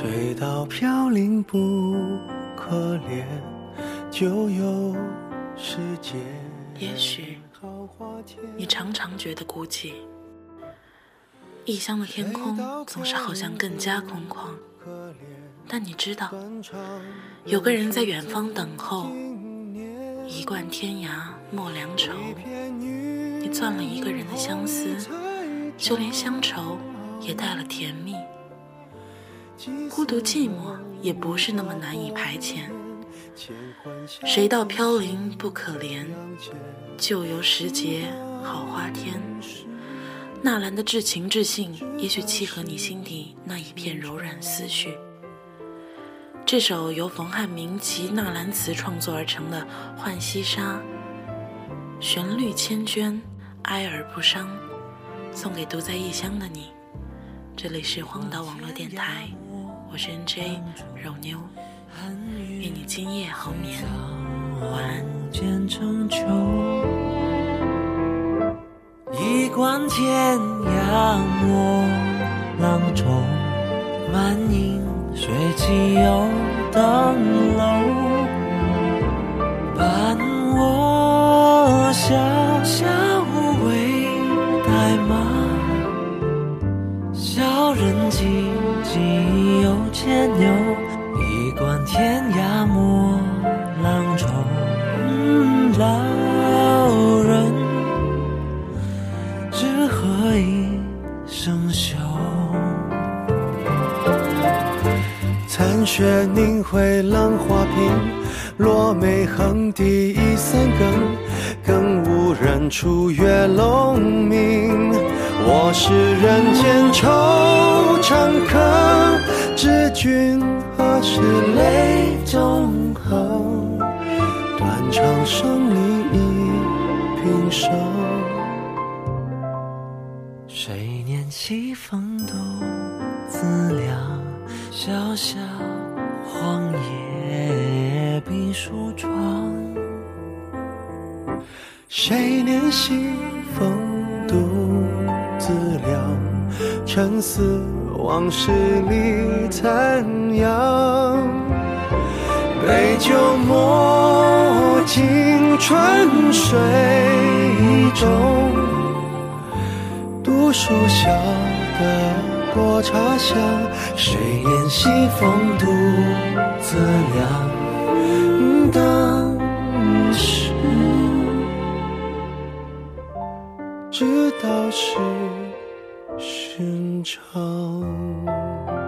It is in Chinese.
水到飘零不可怜，就有世界。也许你常常觉得孤寂，异乡的天空总是好像更加空旷。但你知道，有个人在远方等候。一贯天涯莫良愁，你攥了一个人的相思，就连乡愁也带了甜蜜。孤独寂寞也不是那么难以排遣。谁道飘零不可怜？旧游时节好花天。纳兰的至情至性，也许契合你心底那一片柔软思绪。这首由冯汉明及纳兰词创作而成的《浣溪沙》，旋律千娟，哀而不伤，送给独在异乡的你。这里是黄岛网络电台，我是 NJ 肉妞，愿你今夜好眠，晚安。一观天涯莫浪愁，满盈水起又登小人寂寂又牵牛，一观天涯莫浪愁，老人只合一生休。残雪凝辉浪花平，落梅横笛已三更，更无人处月龙鸣。我是人间惆怅客，知君何时泪纵横？断肠声里一平生。谁念西风独自凉？小小荒野闭疏窗。谁念西风独自凉？沉思往事里残阳。杯酒莫尽春水中，读书晓得过茶香。谁言西风独自凉？当知道是寻常。